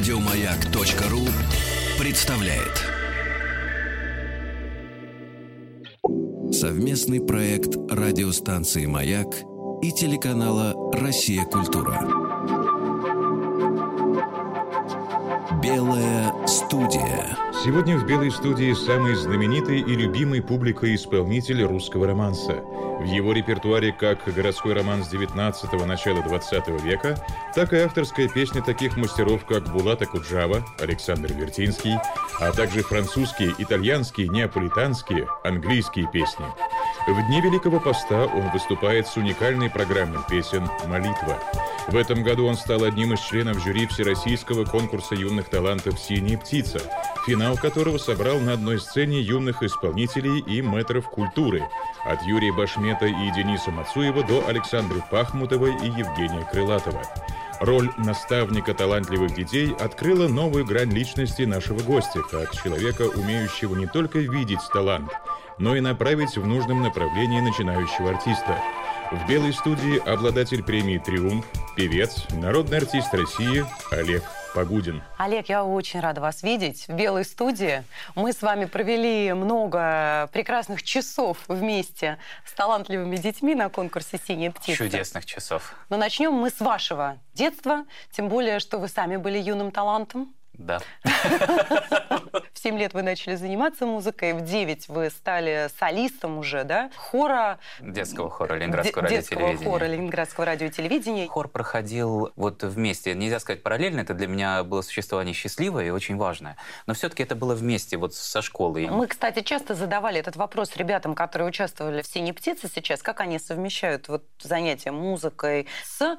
Радиомаяк.ру представляет совместный проект радиостанции «Маяк» и телеканала «Россия. Культура». Белая студия. Сегодня в «Белой студии» самый знаменитый и любимый публикой исполнитель русского романса – в его репертуаре как городской роман с 19-го, начала 20 века, так и авторская песня таких мастеров, как Булата Куджава, Александр Вертинский, а также французские, итальянские, неаполитанские, английские песни. В дни Великого Поста он выступает с уникальной программой песен «Молитва». В этом году он стал одним из членов жюри Всероссийского конкурса юных талантов «Синяя птица», финал которого собрал на одной сцене юных исполнителей и метров культуры – от Юрия Башмета и Дениса Мацуева до Александры Пахмутовой и Евгения Крылатова. Роль наставника талантливых детей открыла новую грань личности нашего гостя, как человека, умеющего не только видеть талант, но и направить в нужном направлении начинающего артиста. В белой студии обладатель премии «Триумф», певец, народный артист России Олег Погудин. Олег, я очень рада вас видеть в Белой студии. Мы с вами провели много прекрасных часов вместе с талантливыми детьми на конкурсе «Синяя птица». Чудесных часов. Но начнем мы с вашего детства, тем более, что вы сами были юным талантом. Да. В 7 лет вы начали заниматься музыкой, в 9 вы стали солистом уже, да? Хора... Детского хора Ленинградского радиотелевидения. Детского хора Ленинградского радиотелевидения. Хор проходил вот вместе. Нельзя сказать параллельно, это для меня было существование счастливое и очень важное. Но все-таки это было вместе, вот со школой. Мы, кстати, часто задавали этот вопрос ребятам, которые участвовали в «Синей птице» сейчас, как они совмещают вот занятия музыкой с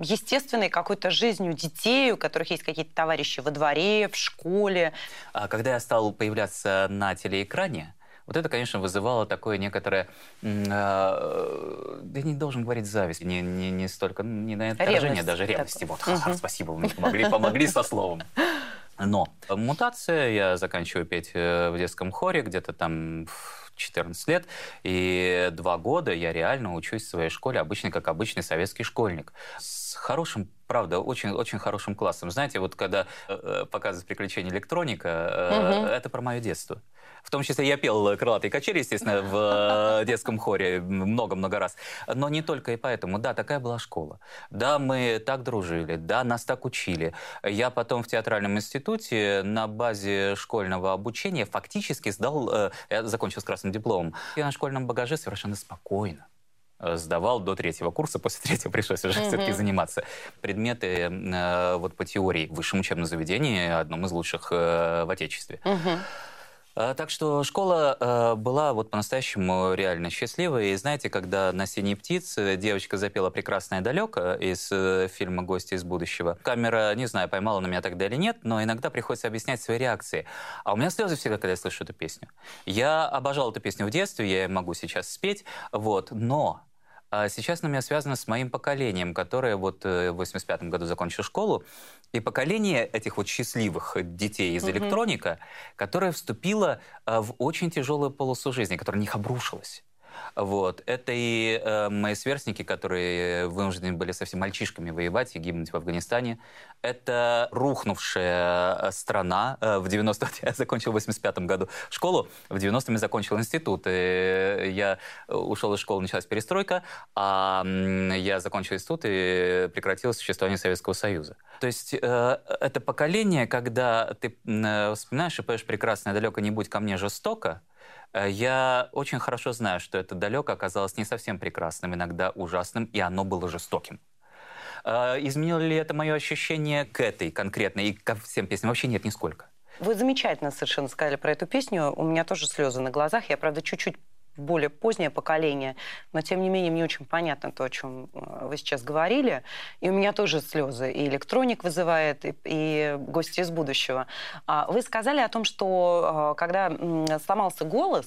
естественной какой-то жизнью детей, у которых есть какие-то товарищи во дворе, в школе. А когда я стал появляться на телеэкране, вот это, конечно, вызывало такое некоторое, э, да не должен говорить зависть, не, не, не столько, не на отражение, даже ревности. Вот, угу. спасибо, вы мне помогли, помогли со словом. Но мутация, я заканчиваю петь э, в детском хоре, где-то там 14 лет, и два года я реально учусь в своей школе, обычный, как обычный советский школьник. С хорошим правда, очень, очень хорошим классом. Знаете, вот когда э, э показывают приключения электроника, э, угу. это про мое детство. В том числе я пел «Крылатые качели», естественно, в э, детском хоре много-много раз. Но не только и поэтому. Да, такая была школа. Да, мы так дружили. Да, нас так учили. Я потом в театральном институте на базе школьного обучения фактически сдал... Э, я закончил с красным дипломом. Я на школьном багаже совершенно спокойно э, сдавал до третьего курса, после третьего пришлось уже mm-hmm. все-таки заниматься. Предметы э, вот по теории в высшем учебном заведении, одном из лучших э, в Отечестве. Mm-hmm. А, так что школа э, была вот по-настоящему реально счастливой. И знаете, когда на «Синей птице» девочка запела «Прекрасное далеко» из э, фильма «Гости из будущего, камера, не знаю, поймала на меня тогда или нет, но иногда приходится объяснять свои реакции. А у меня слезы всегда, когда я слышу эту песню. Я обожал эту песню в детстве, я могу сейчас спеть, вот, но сейчас она у меня связана с моим поколением, которое вот э, в 85 году закончило школу, и поколение этих вот счастливых детей из электроника, которое вступило э, в очень тяжелую полосу жизни, которая на них обрушилась. Вот. Это и э, мои сверстники, которые вынуждены были совсем мальчишками воевать и гибнуть в Афганистане. Это рухнувшая э, страна. Э, в 90 я закончил в 85 году школу, в 90-м я закончил институт. И я ушел из школы, началась перестройка, а я закончил институт и прекратил существование Советского Союза. То есть э, это поколение, когда ты э, вспоминаешь и поешь «Прекрасное далеко не будь ко мне жестоко», я очень хорошо знаю, что это далеко оказалось не совсем прекрасным, иногда ужасным, и оно было жестоким. Э, изменило ли это мое ощущение к этой конкретной и ко всем песням? Вообще нет, нисколько. Вы замечательно совершенно сказали про эту песню. У меня тоже слезы на глазах. Я, правда, чуть-чуть более позднее поколение, но тем не менее мне очень понятно то, о чем э, вы сейчас говорили. И у меня тоже слезы. И электроник вызывает, и, и гости из будущего. А вы сказали о том, что э, когда сломался голос,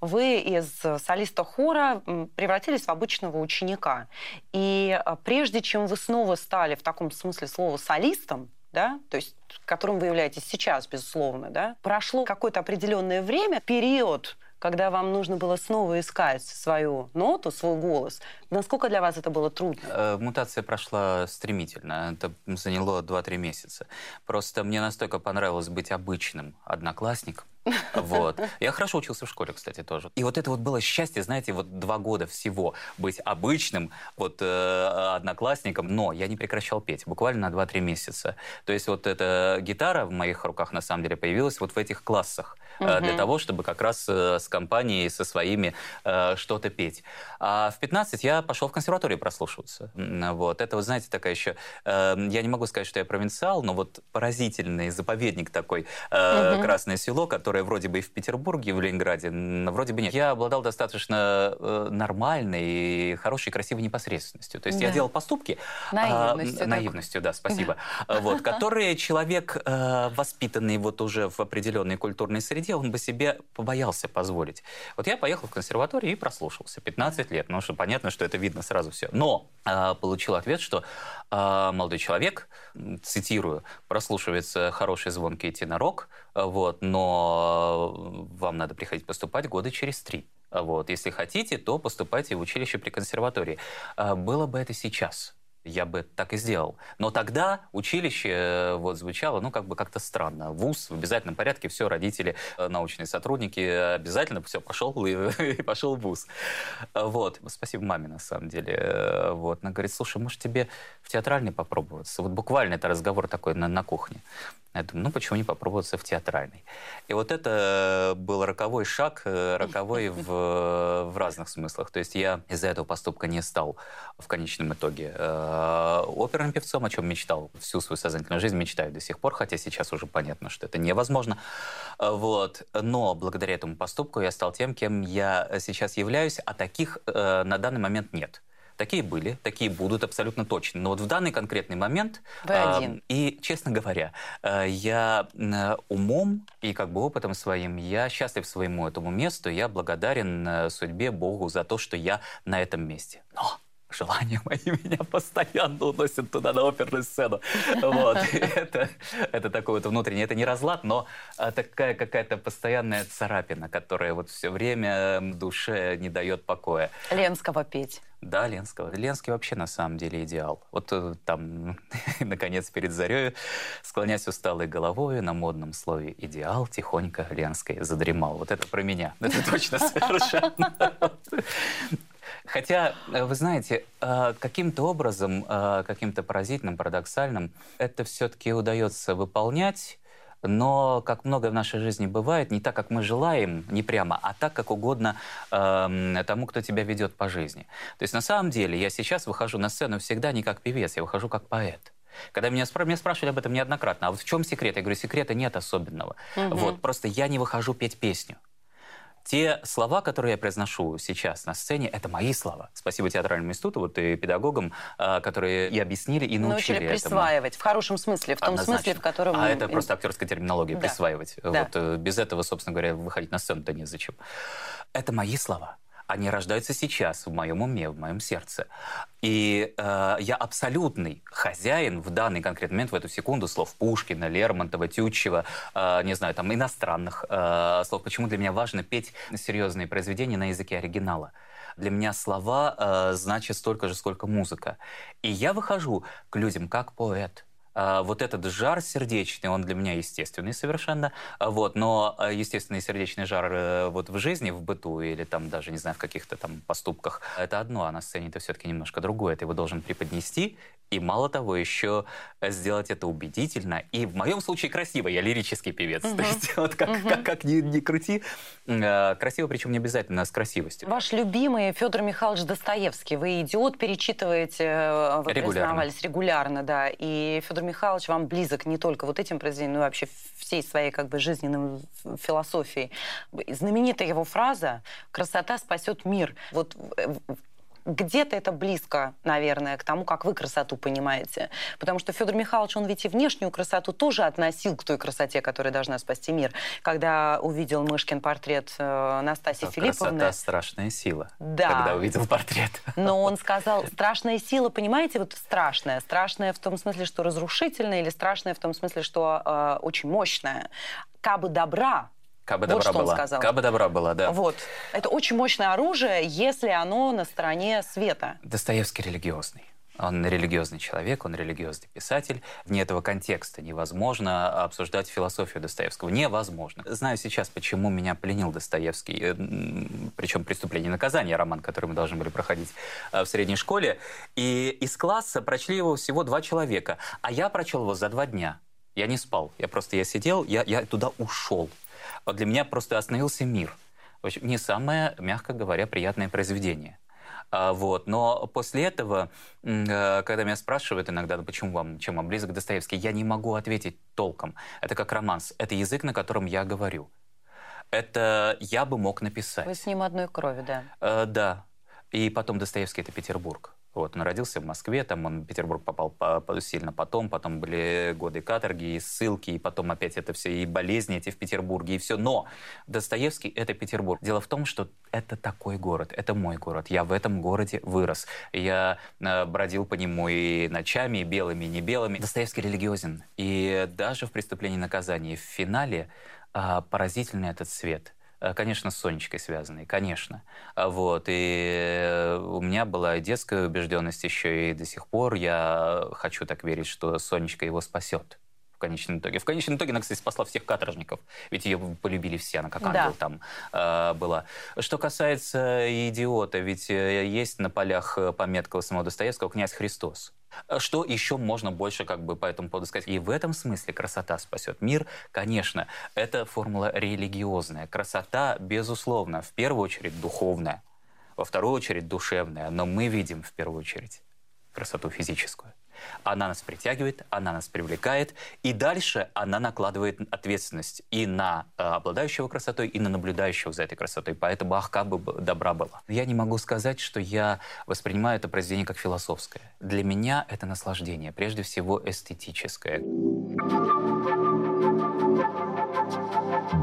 вы из солиста хора превратились в обычного ученика. И э, прежде чем вы снова стали в таком смысле слова солистом, да, то есть которым вы являетесь сейчас, безусловно, да, прошло какое-то определенное время, период, когда вам нужно было снова искать свою ноту, свой голос, насколько для вас это было трудно? Э, мутация прошла стремительно. Это заняло 2-3 месяца. Просто мне настолько понравилось быть обычным одноклассником, вот. Я хорошо учился в школе, кстати, тоже. И вот это вот было счастье, знаете, вот два года всего быть обычным, вот э, одноклассником, но я не прекращал петь, буквально на 2-3 месяца. То есть вот эта гитара в моих руках на самом деле появилась вот в этих классах угу. для того, чтобы как раз э, с компанией, со своими э, что-то петь. А в 15 я пошел в консерваторию прослушиваться. Вот. Это, вы знаете, такая еще... Э, я не могу сказать, что я провинциал, но вот поразительный заповедник такой, э, угу. Красное село, которое которая вроде бы и в Петербурге, и в Ленинграде, вроде бы нет. Я обладал достаточно э, нормальной, и хорошей, красивой непосредственностью. То есть да. я делал поступки... Наивностью. А, наивностью, да, спасибо. Да. Вот, которые человек, э, воспитанный вот уже в определенной культурной среде, он бы себе побоялся позволить. Вот я поехал в консерваторию и прослушался. 15 лет, ну что понятно, что это видно сразу все. Но э, получил ответ, что э, молодой человек, цитирую, прослушивается хороший звонкий тенорок, вот, но вам надо приходить поступать года через три. Вот. Если хотите, то поступайте в училище при консерватории. А, было бы это сейчас я бы так и сделал. Но тогда училище э, вот звучало, ну, как бы как-то странно. ВУЗ в обязательном порядке, все, родители, э, научные сотрудники, обязательно все, пошел и, и пошел в ВУЗ. Вот. Спасибо маме, на самом деле. Вот. Она говорит, слушай, может, тебе в театральный попробоваться? Вот буквально это разговор такой на, на кухне. Я думаю, ну почему не попробоваться в театральной? И вот это был роковой шаг, э, роковой в, в разных смыслах. То есть я из-за этого поступка не стал в конечном итоге э, оперным певцом, о чем мечтал всю свою сознательную жизнь, мечтаю до сих пор, хотя сейчас уже понятно, что это невозможно. Вот. Но благодаря этому поступку я стал тем, кем я сейчас являюсь, а таких э, на данный момент нет. Такие были, такие будут абсолютно точно. Но вот в данный конкретный момент... Вы э, один. И, честно говоря, э, я э, умом и как бы опытом своим, я счастлив своему этому месту, я благодарен э, судьбе, Богу за то, что я на этом месте. Но желания мои меня постоянно уносят туда, на оперную сцену. Вот. Это, это такой вот внутренний, это не разлад, но а, такая какая-то постоянная царапина, которая вот все время душе не дает покоя. Ленского петь. Да, Ленского. Ленский вообще на самом деле идеал. Вот э, там, наконец, перед зарей, склонясь усталой головой на модном слове «идеал», тихонько Ленской задремал. Вот это про меня. Это точно совершенно. Хотя, э, вы знаете, э, каким-то образом, э, каким-то поразительным, парадоксальным, это все-таки удается выполнять, но, как многое в нашей жизни бывает, не так, как мы желаем, не прямо, а так, как угодно э, тому, кто тебя ведет по жизни. То есть, на самом деле, я сейчас выхожу на сцену всегда не как певец, я выхожу как поэт. Когда меня, спра- меня спрашивали об этом неоднократно, а вот в чем секрет? Я говорю, секрета нет особенного. Угу. Вот, просто я не выхожу петь песню. Те слова, которые я произношу сейчас на сцене, это мои слова. Спасибо театральному институту вот, и педагогам, а, которые и объяснили, и научили, научили присваивать, этому. в хорошем смысле, в том Однозначно. смысле, в котором... А это просто актерская терминология, да. присваивать. Да. Вот, э, без этого, собственно говоря, выходить на сцену-то незачем. Это мои слова. Они рождаются сейчас в моем уме, в моем сердце. И э, я абсолютный хозяин в данный конкретный момент, в эту секунду, слов Пушкина, Лермонтова, Тютчева, э, не знаю, там, иностранных э, слов. Почему для меня важно петь серьезные произведения на языке оригинала? Для меня слова э, значат столько же, сколько музыка. И я выхожу к людям как поэт, вот этот жар сердечный, он для меня естественный совершенно, а, вот, но а, естественный сердечный жар э, вот в жизни, в быту или там даже, не знаю, в каких-то там поступках, это одно, а на сцене это все-таки немножко другое. Ты его должен преподнести, и мало того, еще сделать это убедительно. И в моем случае красиво. Я лирический певец. Угу. То есть вот как, угу. как, как ни, ни крути, красиво, причем не обязательно с красивостью. Ваш любимый Федор Михайлович Достоевский. Вы «Идиот» перечитываете, э, вы регулярно. признавались регулярно, да. И Федор Михайлович вам близок не только вот этим произведением, но и вообще всей своей как бы жизненной философией. Знаменитая его фраза «Красота спасет мир». Вот где-то это близко, наверное, к тому, как вы красоту понимаете. Потому что Федор Михайлович, он ведь и внешнюю красоту тоже относил к той красоте, которая должна спасти мир. Когда увидел Мышкин портрет э, Настасьи Филипповны... Красота — страшная сила, да. когда увидел портрет. Но он сказал, страшная сила, понимаете, вот страшная. Страшная в том смысле, что разрушительная, или страшная в том смысле, что э, очень мощная. Кабы добра, Кабы вот добра что была. он сказал. Кабы добра была, да. Вот. Это очень мощное оружие, если оно на стороне света. Достоевский религиозный. Он религиозный человек, он религиозный писатель. Вне этого контекста невозможно обсуждать философию Достоевского. Невозможно. Знаю сейчас, почему меня пленил Достоевский, э, причем «Преступление и наказание», роман, который мы должны были проходить э, в средней школе. И из класса прочли его всего два человека, а я прочел его за два дня. Я не спал, я просто я сидел, я, я туда ушел. Вот для меня просто остановился мир. В общем, не самое, мягко говоря, приятное произведение. А, вот. Но после этого, э, когда меня спрашивают иногда, ну, почему вам, чем вам близок Достоевский, я не могу ответить толком. Это как романс. Это язык, на котором я говорю. Это я бы мог написать. Вы с ним одной крови, да? Э, да. И потом Достоевский — это Петербург. Вот, он родился в Москве, там он в Петербург попал по, сильно потом, потом были годы каторги и ссылки, и потом опять это все, и болезни эти в Петербурге, и все. Но Достоевский — это Петербург. Дело в том, что это такой город, это мой город. Я в этом городе вырос. Я э, бродил по нему и ночами, и белыми, и не белыми. Достоевский религиозен. И даже в «Преступлении и наказании» в финале э, поразительный этот Э, конечно, с Сонечкой связанный, конечно. А вот. И э, у меня была детская убежденность еще, и до сих пор я хочу так верить, что Сонечка его спасет в конечном итоге. В конечном итоге она, кстати, спасла всех каторжников, ведь ее полюбили все, она как ангел да. там э, была. Что касается идиота, ведь э, есть на полях пометка самого Достоевского «Князь Христос». Что еще можно больше как бы по этому поводу сказать? И в этом смысле красота спасет мир, конечно, это формула религиозная. Красота, безусловно, в первую очередь духовная, во вторую очередь душевная, но мы видим в первую очередь красоту физическую. Она нас притягивает, она нас привлекает, и дальше она накладывает ответственность и на э, обладающего красотой, и на наблюдающего за этой красотой. Поэтому ах, как бы добра была. Я не могу сказать, что я воспринимаю это произведение как философское. Для меня это наслаждение, прежде всего эстетическое.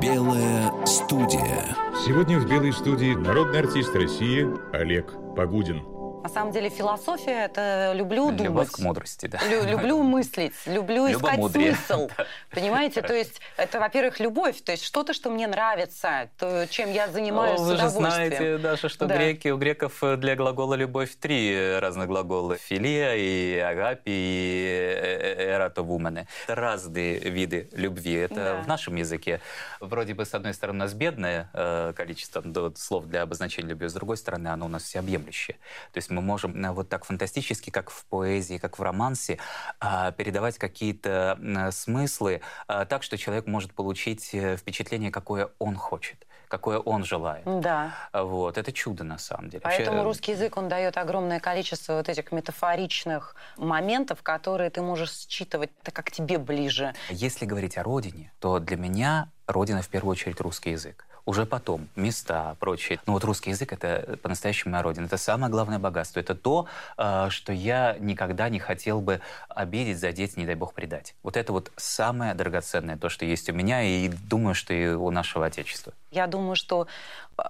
Белая студия. Сегодня в Белой студии народный артист России Олег Погудин. На самом деле философия – это люблю думать. Любовь к мудрости, да. Лю- люблю мыслить, люблю искать смысл. Понимаете? То есть это, во-первых, любовь. То есть что-то, что мне нравится, то, чем я занимаюсь Вы же знаете, Даша, что греки, у греков для глагола «любовь» три разных глагола. Филия и агапи и эратовумене. Это разные виды любви. Это в нашем языке вроде бы, с одной стороны, у нас бедное э, количество слов для обозначения любви, с другой стороны, оно у нас всеобъемлющее. То есть мы можем э, вот так фантастически, как в поэзии, как в романсе, а, передавать какие-то смыслы а, так, что человек может получить э, впечатление, какое он хочет какое он желает. Да. Вот. Это чудо, на самом деле. Поэтому Вообще... русский язык, он дает огромное количество вот этих метафоричных моментов, которые ты можешь считывать, это как тебе ближе. Если говорить о родине, то для меня родина в первую очередь русский язык уже потом, места, прочее. Но вот русский язык — это по-настоящему моя родина. Это самое главное богатство. Это то, а, что я никогда не хотел бы обидеть, задеть, не дай бог, предать. Вот это вот самое драгоценное, то, что есть у меня, и думаю, что и у нашего Отечества. Я думаю, что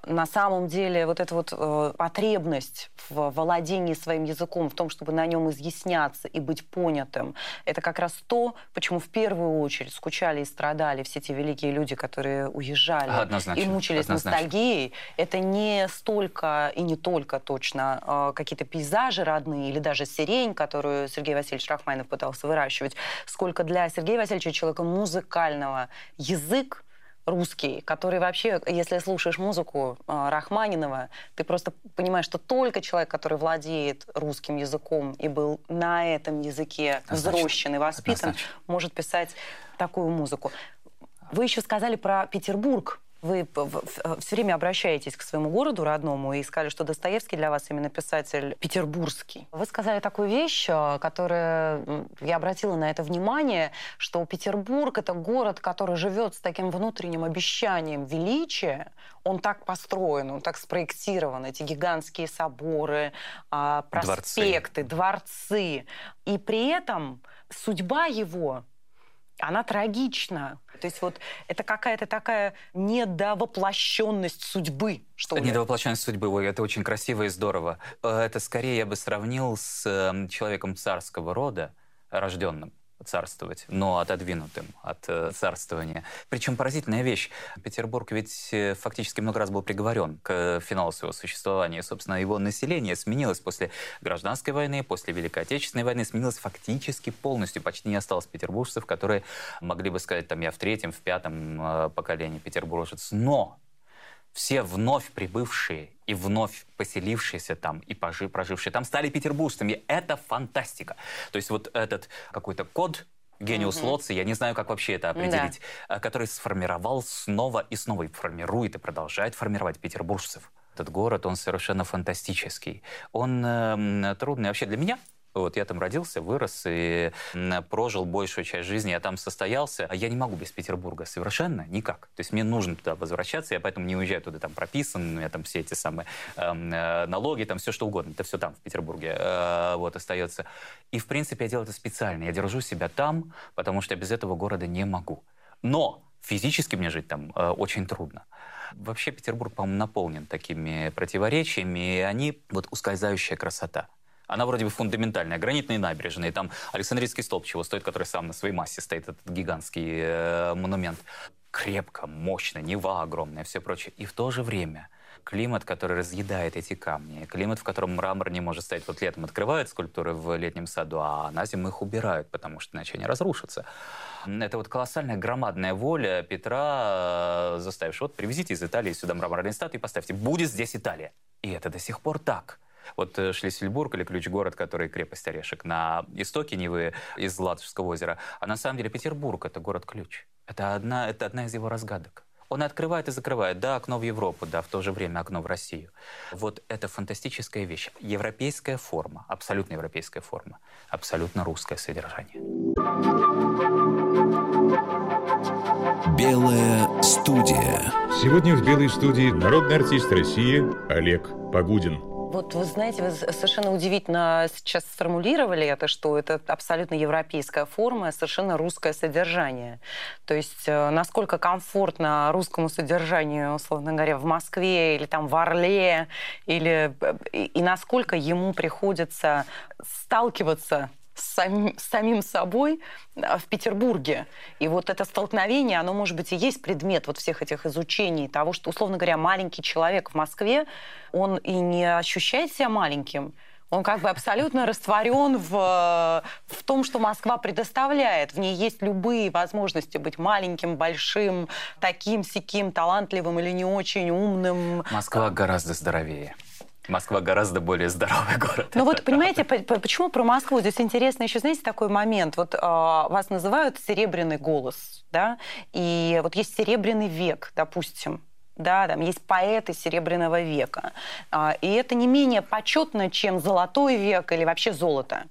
на самом деле вот эта вот э, потребность в владении своим языком, в том, чтобы на нем изъясняться и быть понятым, это как раз то, почему в первую очередь скучали и страдали все те великие люди, которые уезжали однозначно, и мучились однозначно. ностальгией. Это не столько и не только точно э, какие-то пейзажи родные или даже сирень, которую Сергей Васильевич Рахманинов пытался выращивать, сколько для Сергея Васильевича человека музыкального язык русский, который вообще, если слушаешь музыку э, Рахманинова, ты просто понимаешь, что только человек, который владеет русским языком и был на этом языке взросшен и воспитан, Однозначно. может писать такую музыку. Вы еще сказали про Петербург. Вы все время обращаетесь к своему городу родному и сказали, что Достоевский для вас именно писатель петербургский. Вы сказали такую вещь, э, которая... Я обратила на это внимание, что Петербург — это город, который живет с таким внутренним обещанием величия. Он так построен, он так спроектирован. Эти гигантские соборы, а, проспекты, дворцы. дворцы. И при этом судьба его она трагична. То есть вот это какая-то такая недовоплощенность судьбы, что ли. Недовоплощенность судьбы, ой, это очень красиво и здорово. Э, это скорее я бы сравнил с эм, человеком царского рода, рожденным царствовать, но отодвинутым от э, царствования. Причем поразительная вещь. Петербург ведь э, фактически много раз был приговорен к финалу своего существования. Собственно, его население сменилось после гражданской войны, после Великой Отечественной войны, сменилось фактически полностью. Почти не осталось петербуржцев, которые могли бы сказать, там, я в третьем, в пятом э, поколении петербуржец. Но все вновь прибывшие и вновь поселившиеся там и пожи, прожившие там стали петербуржцами. Это фантастика. То есть вот этот какой-то код гениус угу. Лоци, я не знаю, как вообще это определить, да. который сформировал снова и снова, и формирует, и продолжает формировать петербуржцев. Этот город, он совершенно фантастический. Он э, трудный вообще для меня. Вот я там родился, вырос и прожил большую часть жизни, я там состоялся. А я не могу без Петербурга совершенно никак. То есть мне нужно туда возвращаться, я поэтому не уезжаю туда, там прописан, у меня там все эти самые эм, э, налоги, там все что угодно. Это все там, в Петербурге, э, вот, остается. И, в принципе, я делаю это специально. Я держу себя там, потому что я без этого города не могу. Но физически мне жить там э, очень трудно. Вообще Петербург, по-моему, наполнен такими противоречиями, и они вот ускользающая красота. Она вроде бы фундаментальная. Гранитные набережные, там Александрийский столб чего стоит, который сам на своей массе стоит, этот гигантский э, монумент. Крепко, мощно, Нева огромная, все прочее. И в то же время климат, который разъедает эти камни, климат, в котором мрамор не может стоять. Вот летом открывают скульптуры в летнем саду, а на зиму их убирают, потому что иначе они разрушатся. Это вот колоссальная громадная воля Петра, э, заставившего, вот привезите из Италии сюда мраморные статуи и поставьте, будет здесь Италия. И это до сих пор так. Вот э, Шлиссельбург или Ключ-город, который крепость Орешек на истоке Невы из Ладожского озера, а на самом деле Петербург — это город-ключ. Это одна, это одна из его разгадок. Он и открывает и закрывает, да, окно в Европу, да, в то же время окно в Россию. Вот это фантастическая вещь. Европейская форма, абсолютно европейская форма, абсолютно русское содержание. Белая студия. Сегодня в Белой студии народный артист России Олег Погудин. Вот вы знаете, вы совершенно удивительно сейчас сформулировали это, что это абсолютно европейская форма, совершенно русское содержание. То есть э, насколько комфортно русскому содержанию, условно говоря, в Москве или там в Орле, или, э, и, и насколько ему приходится сталкиваться с самим, с самим собой в Петербурге. И вот это столкновение, оно, может быть, и есть предмет вот всех этих изучений того, что, условно говоря, маленький человек в Москве, он и не ощущает себя маленьким, он как бы абсолютно растворен в, в том, что Москва предоставляет. В ней есть любые возможности быть маленьким, большим, таким, сяким, талантливым или не очень умным. Москва гораздо здоровее. Москва гораздо более здоровый город. Ну вот, понимаете, почему про Москву? Здесь интересно еще, знаете, такой момент. Вот э, вас называют серебряный голос, да, и вот есть серебряный век, допустим, да, там есть поэты Серебряного века. А, и это не менее почетно, чем Золотой век или вообще золото.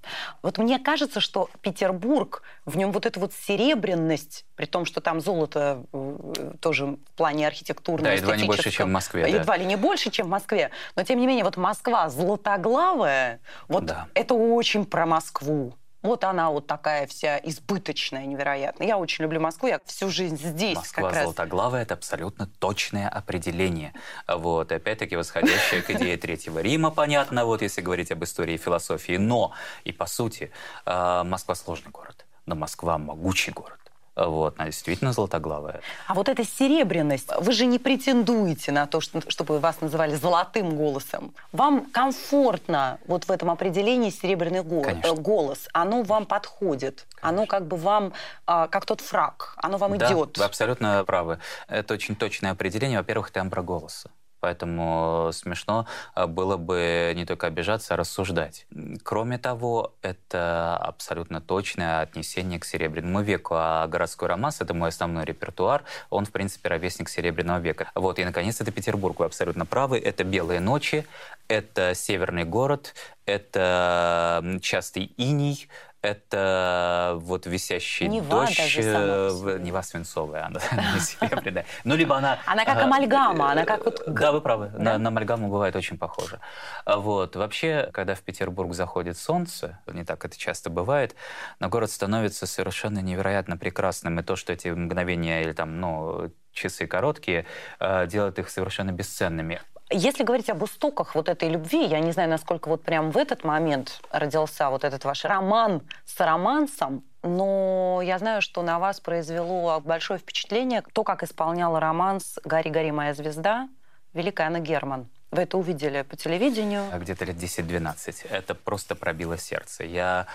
Вот мне кажется, что Петербург, в нем вот эта вот серебряность, при том, что там золото э, тоже в плане архитектурного, Да, едва не больше, чем в Москве. Едва да. ли не больше, чем в Москве. Но, тем не менее, вот Москва золотоглавая, вот да. это очень про Москву. Вот она вот такая вся избыточная, невероятно. Я очень люблю Москву, я всю жизнь здесь Москва как раз. Золотоглавая – это абсолютно точное определение. Вот, опять-таки, восходящее к идее Третьего Рима, понятно, вот если говорить об истории и философии. Но, и по сути, э, Москва сложный город, но Москва могучий город. Вот, она действительно золотоглавая. А вот эта серебряность, вы же не претендуете на то, что, чтобы вас называли золотым голосом. Вам комфортно вот в этом определении серебряный голос. Конечно. голос. Оно вам подходит. Конечно. Оно как бы вам, а, как тот фраг, оно вам да, идет. вы абсолютно правы. Это очень точное определение. Во-первых, тембра голоса. Поэтому смешно э, было бы не только обижаться, а рассуждать. Кроме того, это абсолютно точное отнесение к Серебряному веку. А городской романс — это мой основной репертуар. Он, в принципе, ровесник Серебряного века. Вот, и, наконец, это Петербург. Вы абсолютно правы. Это «Белые ночи», это «Северный город», это частый иней, это вот висящий Нева дождь, даже э, Нева свинцовая, она не серебряная. Ну, либо она... Она как амальгама, она как вот... Да, вы правы, да? на, на амальгаму бывает очень похоже. А вот, вообще, когда в Петербург заходит солнце, не так это часто бывает, но город становится совершенно невероятно прекрасным, и то, что эти мгновения или там, ну, часы короткие, э, делает их совершенно бесценными. Если говорить об истоках вот этой любви, я не знаю, насколько вот прям в этот момент родился вот этот ваш роман с романсом, но я знаю, что на вас произвело большое впечатление то, как исполняла романс «Гори, гори, моя звезда» великая Анна Герман. Вы это увидели по телевидению? Где-то лет 10-12. Это просто пробило сердце. Я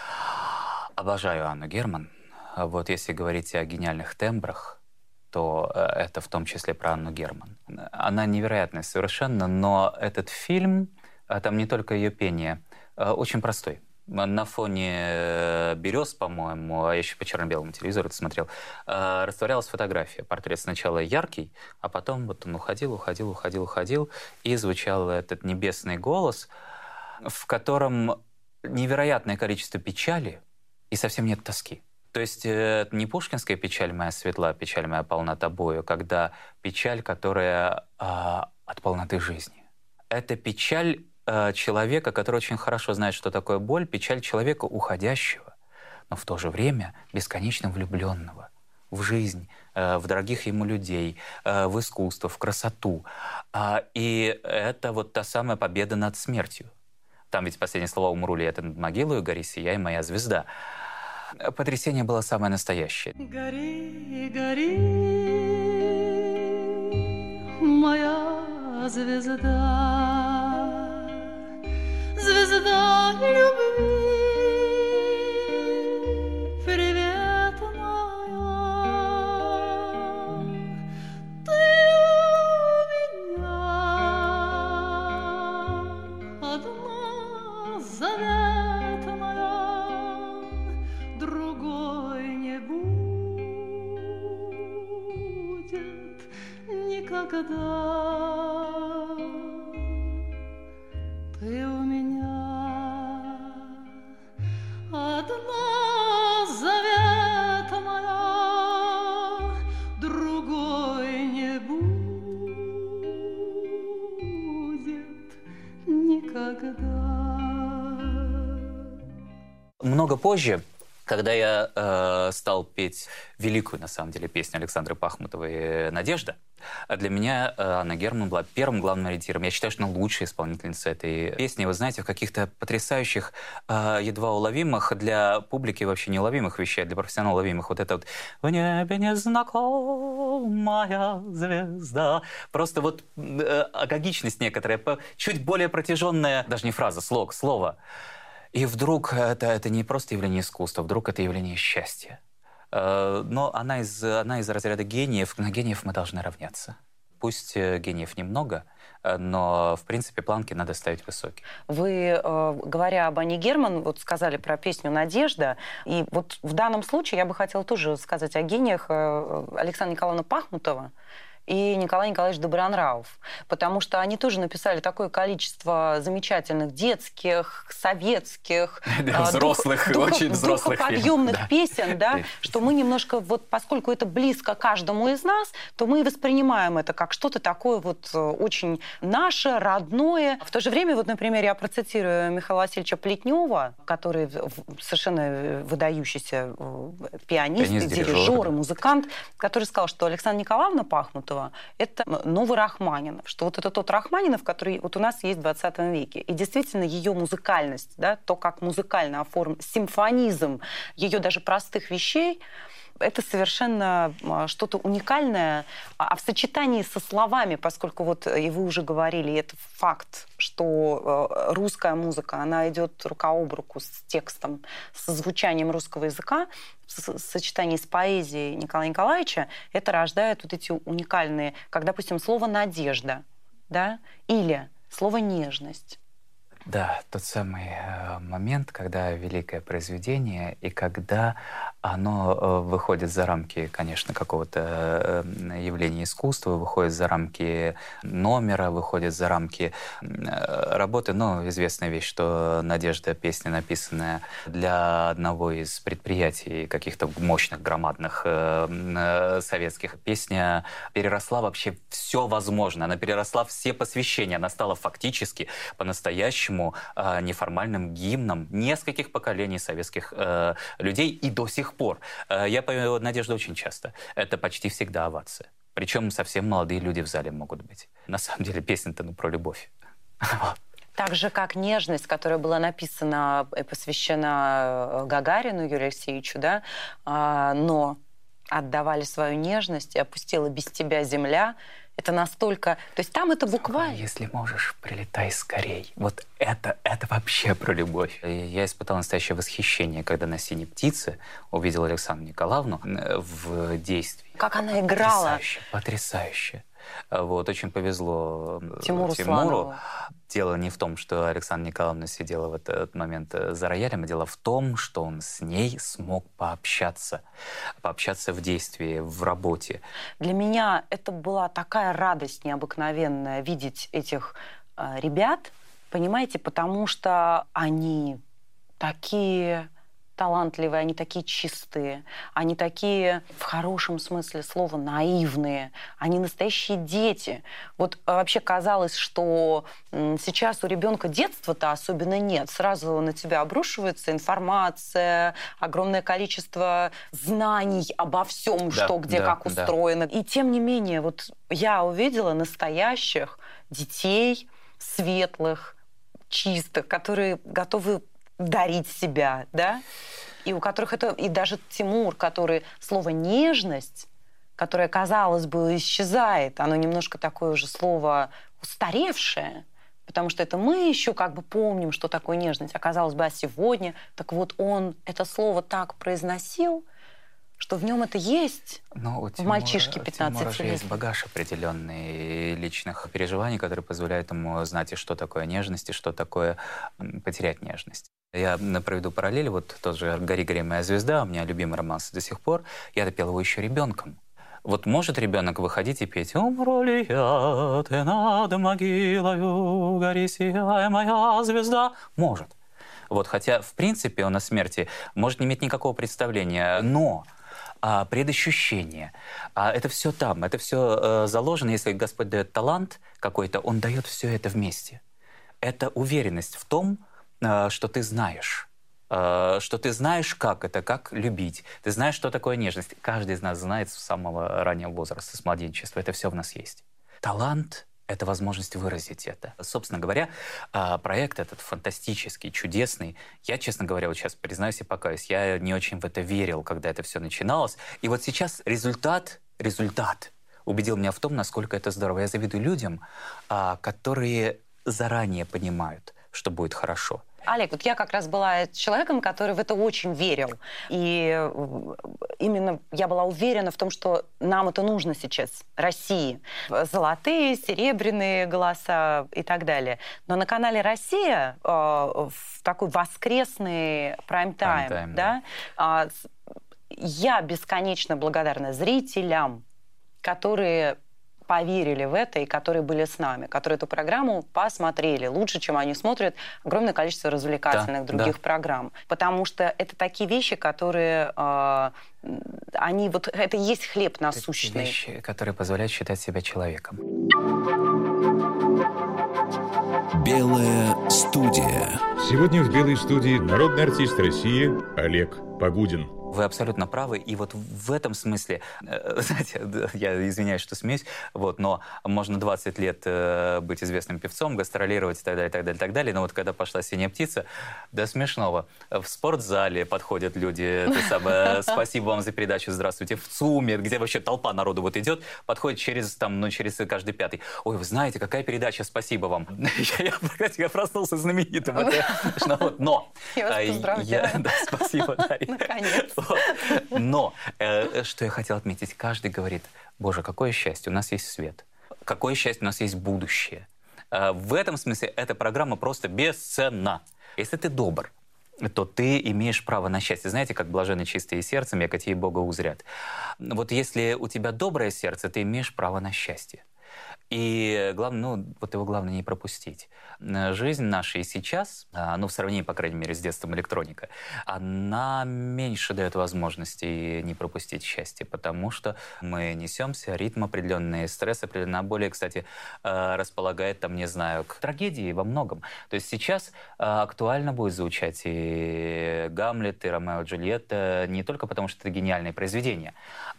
обожаю Анну Герман. Вот если говорить о гениальных тембрах, то э, это в том числе про Анну Герман. Она невероятная совершенно, но этот фильм, а там не только ее пение, э, очень простой на фоне э, берез, по-моему, а еще по черно-белому телевизору это смотрел, э, растворялась фотография. Портрет сначала яркий, а потом вот он уходил, уходил, уходил, уходил, и звучал этот небесный голос, в котором невероятное количество печали и совсем нет тоски. То есть это не пушкинская печаль моя светла, печаль моя полна тобою, когда печаль, которая а, от полноты жизни. Это печаль Э, человека, который очень хорошо знает, что такое боль, печаль человека уходящего, но в то же время бесконечно влюбленного в жизнь, э, в дорогих ему людей, э, в искусство, в красоту. А, и это вот та самая победа над смертью. Там ведь последнее слово «умру ли это над могилой, гори сияй, моя звезда». Потрясение было самое настоящее. Гори, гори, моя звезда звезда любви. Никогда. Много позже когда я э, стал петь великую, на самом деле, песню Александры Пахмутовой «Надежда», для меня э, Анна Герман была первым главным ориентиром. Я считаю, что она лучшая исполнительница этой песни. Вы знаете, в каких-то потрясающих, э, едва уловимых, для публики вообще неуловимых вещей, для профессионалов уловимых. Вот это вот «В небе незнакомая звезда». Просто вот э, агогичность некоторая, чуть более протяженная, даже не фраза, слог, слово. И вдруг это, это не просто явление искусства, вдруг это явление счастья. Э, но она из, она из разряда гениев, на гениев мы должны равняться. Пусть э, гениев немного, э, но, в принципе, планки надо ставить высокие. Вы, говоря об Ане Герман, вот сказали про песню «Надежда», и вот в данном случае я бы хотела тоже сказать о гениях Александра Николаевна Пахмутова, и Николай Николаевич Добронравов, потому что они тоже написали такое количество замечательных детских, советских, да, а, взрослых, дух, очень взрослых подъемных да. песен, да, что мы немножко, вот поскольку это близко каждому из нас, то мы воспринимаем это как что-то такое вот э, очень наше, родное. В то же время, вот, например, я процитирую Михаила Васильевича Плетнева, который совершенно выдающийся э, пианист, пианист дирижер, дирижер и музыкант, который сказал, что Александра Николаевна Пахмутова этого, это новый Рахманинов, что вот это тот Рахманинов, который вот у нас есть в 20 веке. И действительно ее музыкальность, да, то, как музыкально оформлен, симфонизм ее даже простых вещей, это совершенно а, что-то уникальное, а в сочетании со словами, поскольку вот э, и вы уже говорили, это факт, что э, русская музыка, она идет рука об руку с текстом, с звучанием русского языка, в сочетании с поэзией Николая Николаевича, это рождает вот эти уникальные, как, допустим, слово «надежда», да, или слово «нежность». Да, тот самый э, момент, когда великое произведение и когда оно э, выходит за рамки, конечно, какого-то э, явления искусства, выходит за рамки номера, выходит за рамки работы. Но известная вещь, что «Надежда» — песня, написанная для одного из предприятий каких-то мощных, громадных советских. Песня переросла вообще все возможное. Она переросла все посвящения. Она стала фактически по-настоящему по-настоящему э, неформальным гимном нескольких поколений советских э, людей и до сих пор. Э, я пою «Надежду» очень часто. Это почти всегда овация. Причем совсем молодые люди в зале могут быть. На самом деле песня-то ну, про любовь. Так же, как «Нежность», которая была написана и посвящена э, Гагарину Юрию Алексеевичу, да, а, но отдавали свою нежность, и опустила без тебя земля, это настолько... То есть там это буквально... Если можешь, прилетай скорей. Вот это, это вообще про любовь. Я испытал настоящее восхищение, когда на «Синей птице» увидел Александру Николаевну э, в действии. Как она играла. Потрясающе, потрясающе. Вот, очень повезло Тимуру, Тимуру. Дело не в том, что Александра Николаевна сидела в этот момент э, за роялем, а дело в том, что он с ней смог пообщаться. Пообщаться в действии, в работе. Для меня это была такая радость необыкновенная видеть этих э, ребят, понимаете, потому что они такие талантливые, они такие чистые, они такие, в хорошем смысле слова, наивные, они настоящие дети. Вот а, вообще казалось, что сейчас у ребенка детства-то особенно нет. Сразу на тебя обрушивается информация, огромное количество знаний обо всем, да, что где, да, как устроено. Да. И тем не менее, вот я увидела настоящих детей, светлых, чистых, которые готовы дарить себя, да, и у которых это, и даже Тимур, который слово «нежность», которое, казалось бы, исчезает, оно немножко такое уже слово устаревшее, потому что это мы еще как бы помним, что такое нежность. Оказалось бы, а сегодня, так вот он это слово так произносил, что в нем это есть, Но у Тимура, в мальчишке 15 лет. есть багаж определенный личных переживаний, который позволяет ему знать и что такое нежность, и что такое потерять нежность. Я проведу параллели. Вот тот же «Гори, гори, моя звезда», у меня любимый романс до сих пор. Я допел его еще ребенком. Вот может ребенок выходить и петь «Умру ли я, ты над могилою, гори, сияй, моя звезда». Может. Вот, хотя, в принципе, он о смерти может не иметь никакого представления, но а, предощущение. А это все там, это все э, заложено. Если Господь дает талант какой-то, Он дает все это вместе. Это уверенность в том, э, что ты знаешь э, что ты знаешь, как это, как любить. Ты знаешь, что такое нежность. Каждый из нас знает с самого раннего возраста, с младенчества. Это все в нас есть. Талант это возможность выразить это. Собственно говоря, а, проект этот фантастический, чудесный. Я, честно говоря, вот сейчас признаюсь и покаюсь, я не очень в это верил, когда это все начиналось. И вот сейчас результат, результат убедил меня в том, насколько это здорово. Я завидую людям, а, которые заранее понимают, что будет хорошо. Олег, вот я как раз была человеком, который в это очень верил. И э, именно я была уверена в том, что нам это нужно сейчас, России. Золотые, серебряные голоса и так далее. Но на канале «Россия» э, в такой воскресный прайм-тайм, прайм да, да. я бесконечно благодарна зрителям, которые поверили в это и которые были с нами, которые эту программу посмотрели лучше, чем они смотрят огромное количество развлекательных да, других да. программ. Потому что это такие вещи, которые э, они вот это и есть хлеб насущный. Это вещи, которые позволяют считать себя человеком. Белая студия. Сегодня в Белой студии народный артист России Олег Погудин. Вы абсолютно правы. И вот в этом смысле, э, знаете, я извиняюсь, что смеюсь, вот, но можно 20 лет э, быть известным певцом, гастролировать и так далее, и так далее, и так далее. Но вот когда пошла «Синяя птица», до смешного. В спортзале подходят люди, самое, спасибо вам за передачу, здравствуйте. В ЦУМе, где вообще толпа народу вот идет, подходит через, там, ну, через каждый пятый. Ой, вы знаете, какая передача, спасибо вам. Я, я проснулся знаменитым. Но... Я вас поздравляю. Спасибо, Наконец. Но, э, что я хотел отметить, каждый говорит, боже, какое счастье, у нас есть свет. Какое счастье, у нас есть будущее. Э, в этом смысле эта программа просто бесценна. Если ты добр, то ты имеешь право на счастье. Знаете, как блажены чистые сердцем, якотей Бога узрят. Вот если у тебя доброе сердце, ты имеешь право на счастье. И главное, ну, вот его главное не пропустить. Э, жизнь наша и сейчас, а, ну, в сравнении, по крайней мере, с детством электроника, она меньше дает возможности не пропустить счастье, потому что мы несемся, ритм определенный, стресс определенный, а более, кстати, э, располагает, там, не знаю, к трагедии во многом. То есть сейчас э, актуально будет звучать и Гамлет, и Ромео и Джульетта, не только потому, что это гениальные произведения,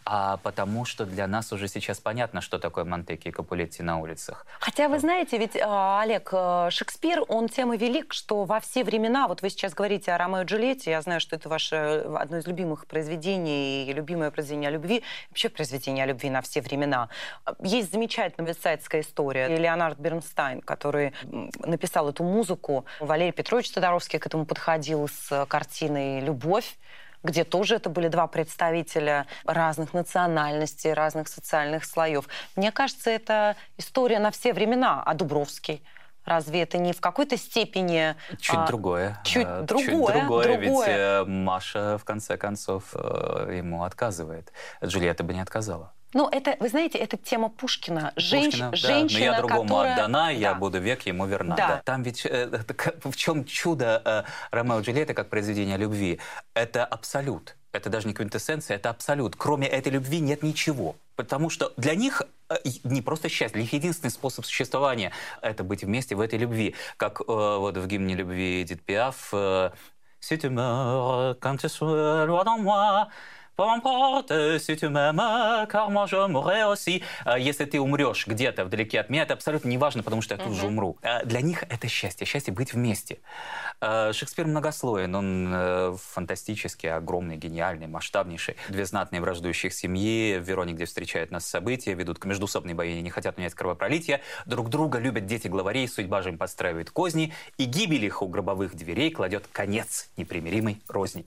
а потому что для нас уже сейчас понятно, что такое Монтеки и Капулетти, Капулетти на улицах. Хотя вы знаете, ведь, а, Олег, э, Шекспир, он тем и велик, что во все времена, вот вы сейчас говорите о Ромео и Джульетте, я знаю, что это ваше одно из любимых произведений, и любимое произведение о любви, вообще произведение о любви на все времена. Есть замечательная вестсайдская история. Леонард Бернстайн, который написал эту музыку, Валерий Петрович Тодоровский к этому подходил с картиной «Любовь», где тоже это были два представителя разных национальностей, разных социальных слоев. Мне кажется, это история на все времена, а Дубровский – Разве это не в какой-то степени... Чуть а, другое. Чуть а, другое. Чуть другое, другое. ведь э, Маша, в конце концов, э, ему отказывает. Джульетта бы не отказала. Ну, это, вы знаете, это тема Пушкина. Женщ... Пушкина, да. Женщина, Но я другому которая... отдана, да. я буду век ему верна. Да. Да. Там ведь э, в чем чудо э, Ромео и Джульетта как произведение любви? Это абсолют. Это даже не квинтэссенция, это абсолют. Кроме этой любви нет ничего. Потому что для них э, не просто счастье, них единственный способ существования – это быть вместе в этой любви. Как э, вот в гимне любви Эдит Пиаф э, «Si tu meurs, quand tu seras loin dans moi, si tu m'aimes, car moi je mourrai aussi. Если ты умрешь где-то вдалеке от меня, это абсолютно не важно, потому что я тут же умру. Для них это счастье, счастье быть вместе. Шекспир многослоен, он фантастический, огромный, гениальный, масштабнейший. Две знатные враждующих семьи, в Вероне, где встречают нас события, ведут к междусобной боине, не хотят менять кровопролитие, друг друга любят дети главарей, судьба же им подстраивает козни, и гибель их у гробовых дверей кладет конец непримиримой розни.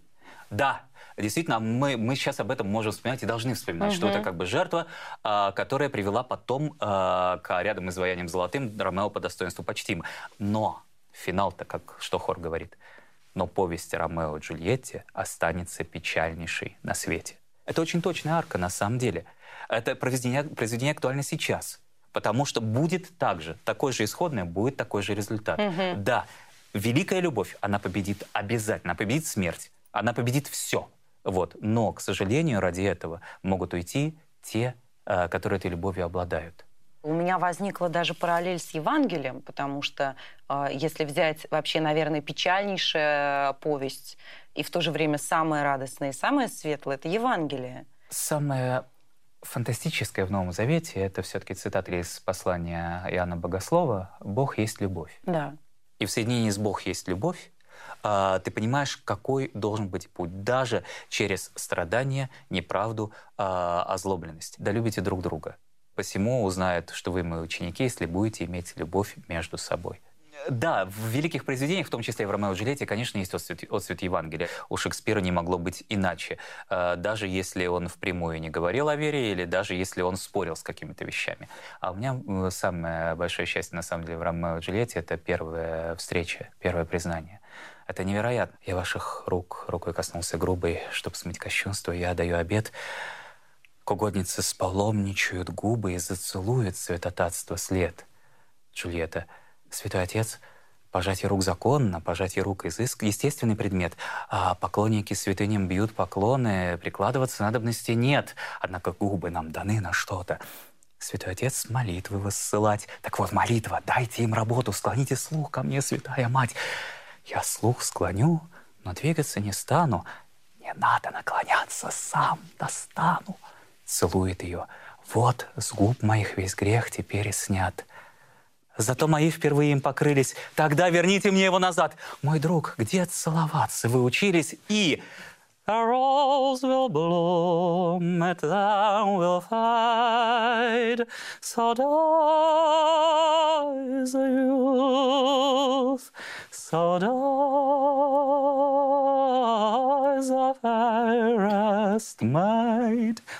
Да, действительно, мы, мы сейчас об этом можем вспоминать и должны вспоминать, угу. что это как бы жертва, а, которая привела потом а, к рядом изваянием золотым Ромео по достоинству почтим. Но финал-то, как что хор говорит, но повесть Ромео и Джульетте останется печальнейшей на свете. Это очень точная арка на самом деле. Это произведение, произведение актуально сейчас. Потому что будет так же, такой же исходный, будет такой же результат. Угу. Да, великая любовь, она победит обязательно, она победит смерть, она победит все. Вот. Но, к сожалению, ради этого могут уйти те, э, которые этой любовью обладают. У меня возникла даже параллель с Евангелием, потому что э, если взять вообще, наверное, печальнейшая повесть и в то же время самая радостная и самая светлая, это Евангелие. Самое фантастическое в Новом Завете — это все-таки цитата из послания Иоанна Богослова «Бог есть любовь». Да. И в соединении с «Бог есть любовь» а, ты понимаешь, какой должен быть путь, даже через страдания, неправду, а, озлобленность. Да любите друг друга. Посему узнают, что вы мои ученики, если будете иметь любовь между собой. Да, в великих произведениях, в том числе и в «Ромео и Джульетте», конечно, есть отцвет, отцвет Евангелия. У Шекспира не могло быть иначе. А, даже если он впрямую не говорил о вере, или даже если он спорил с какими-то вещами. А у меня самое большое счастье, на самом деле, в «Ромео и Джульетте» — это первая встреча, первое признание. Это невероятно. Я ваших рук рукой коснулся грубой, чтобы смыть кощунство. Я даю обед. К угоднице с паломничают губы и зацелует святотатство след. Джульетта. Святой Отец, пожатие рук законно, пожатие рук изыск — естественный предмет, а поклонники святыням бьют поклоны, прикладываться надобности нет, однако губы нам даны на что-то. Святой Отец молитвы воссылать. Так вот, молитва, дайте им работу, склоните слух ко мне, Святая Мать. Я слух склоню, но двигаться не стану. Не надо наклоняться, сам достану. Целует ее. Вот с губ моих весь грех теперь снят. Зато мои впервые им покрылись. Тогда верните мне его назад. Мой друг, где целоваться вы учились? И A rose will bloom, it thou will fade, so dies the youth,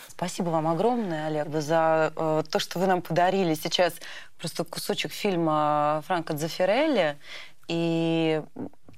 Спасибо вам огромное, Олег, за э, то, что вы нам подарили сейчас просто кусочек фильма Франко Дзефирелли. И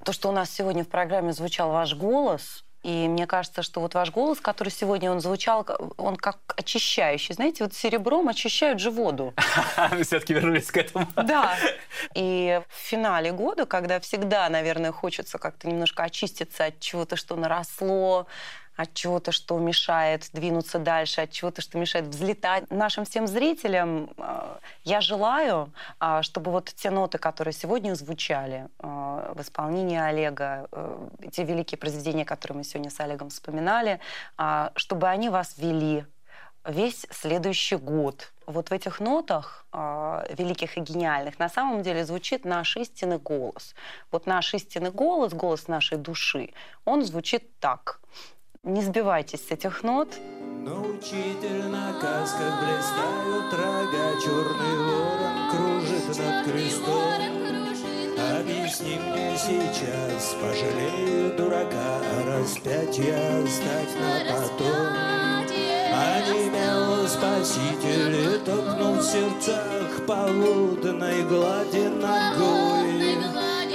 то, что у нас сегодня в программе звучал ваш голос – и мне кажется, что вот ваш голос, который сегодня он звучал, он как очищающий. Знаете, вот серебром очищают же воду. Мы все-таки вернулись к этому. Да. И в финале года, когда всегда, наверное, хочется как-то немножко очиститься от чего-то, что наросло, от чего-то, что мешает двинуться дальше, от чего-то, что мешает взлетать. Нашим всем зрителям э, я желаю, э, чтобы вот те ноты, которые сегодня звучали э, в исполнении Олега, те великие произведения, которые мы сегодня с Олегом вспоминали, чтобы они вас вели весь следующий год. Вот в этих нотах э, великих и гениальных на самом деле звучит наш истинный голос. Вот наш истинный голос, голос нашей души, он звучит так. Не сбивайтесь с этих нот. Но учитель на касках блистают рога, черный ворон кружит над крестом. Объясни мне сейчас, пожалею дурака, распятие оставь на потом. Онемел спаситель и топнул в сердцах полудной глади ногой.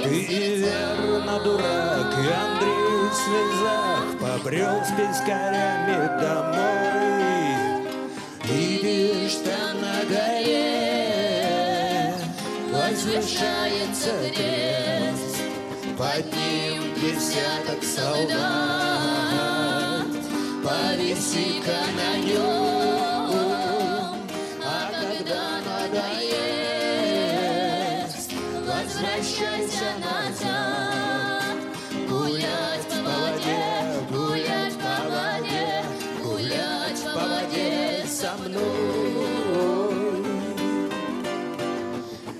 Ты верно дурак, и Андрей в слезах побрел с пескарями домой. Видишь, там на горе возвышается крест, под ним десяток солдат повиси-ка на нем,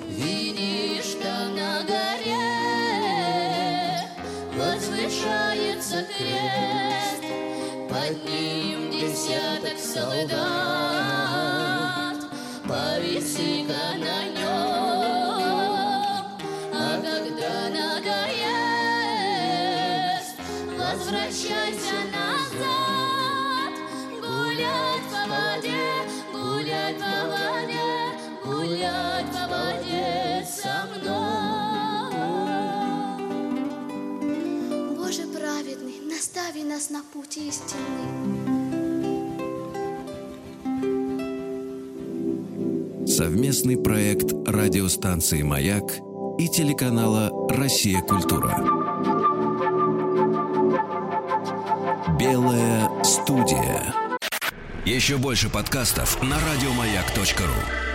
Видишь, там на горе возвышается крест, под ним десяток солдат, повиси-ка на нем, а когда надоест, возвращайся путь истинный. Совместный проект радиостанции «Маяк» и телеканала «Россия. Культура». Белая студия. Еще больше подкастов на радиомаяк.ру.